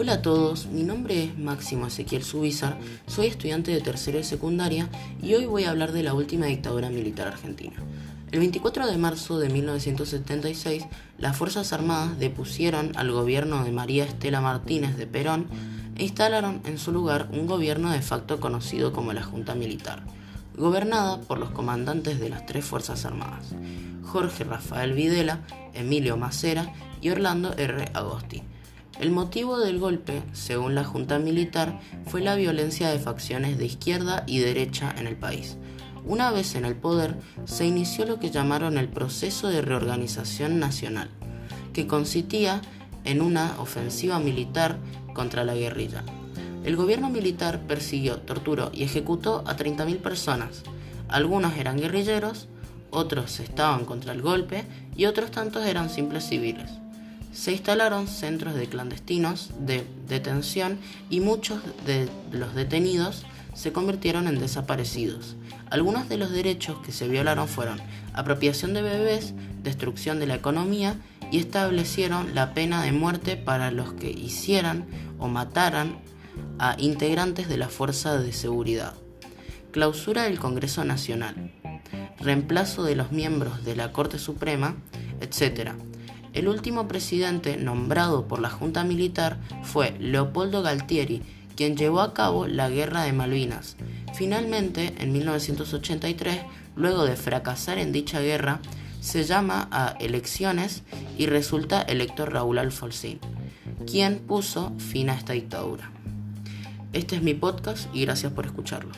Hola a todos, mi nombre es Máximo Ezequiel Subizar, soy estudiante de tercero de secundaria y hoy voy a hablar de la última dictadura militar argentina. El 24 de marzo de 1976, las Fuerzas Armadas depusieron al gobierno de María Estela Martínez de Perón e instalaron en su lugar un gobierno de facto conocido como la Junta Militar, gobernada por los comandantes de las tres Fuerzas Armadas, Jorge Rafael Videla, Emilio Macera y Orlando R. Agosti el motivo del golpe, según la Junta Militar, fue la violencia de facciones de izquierda y derecha en el país. Una vez en el poder, se inició lo que llamaron el proceso de reorganización nacional, que consistía en una ofensiva militar contra la guerrilla. El gobierno militar persiguió, torturó y ejecutó a 30.000 personas. Algunos eran guerrilleros, otros estaban contra el golpe y otros tantos eran simples civiles se instalaron centros de clandestinos de detención y muchos de los detenidos se convirtieron en desaparecidos. Algunos de los derechos que se violaron fueron apropiación de bebés, destrucción de la economía y establecieron la pena de muerte para los que hicieran o mataran a integrantes de la Fuerza de Seguridad. Clausura del Congreso Nacional. Reemplazo de los miembros de la Corte Suprema, etc. El último presidente nombrado por la Junta Militar fue Leopoldo Galtieri, quien llevó a cabo la Guerra de Malvinas. Finalmente, en 1983, luego de fracasar en dicha guerra, se llama a elecciones y resulta electo Raúl Alfonsín, quien puso fin a esta dictadura. Este es mi podcast y gracias por escucharlo.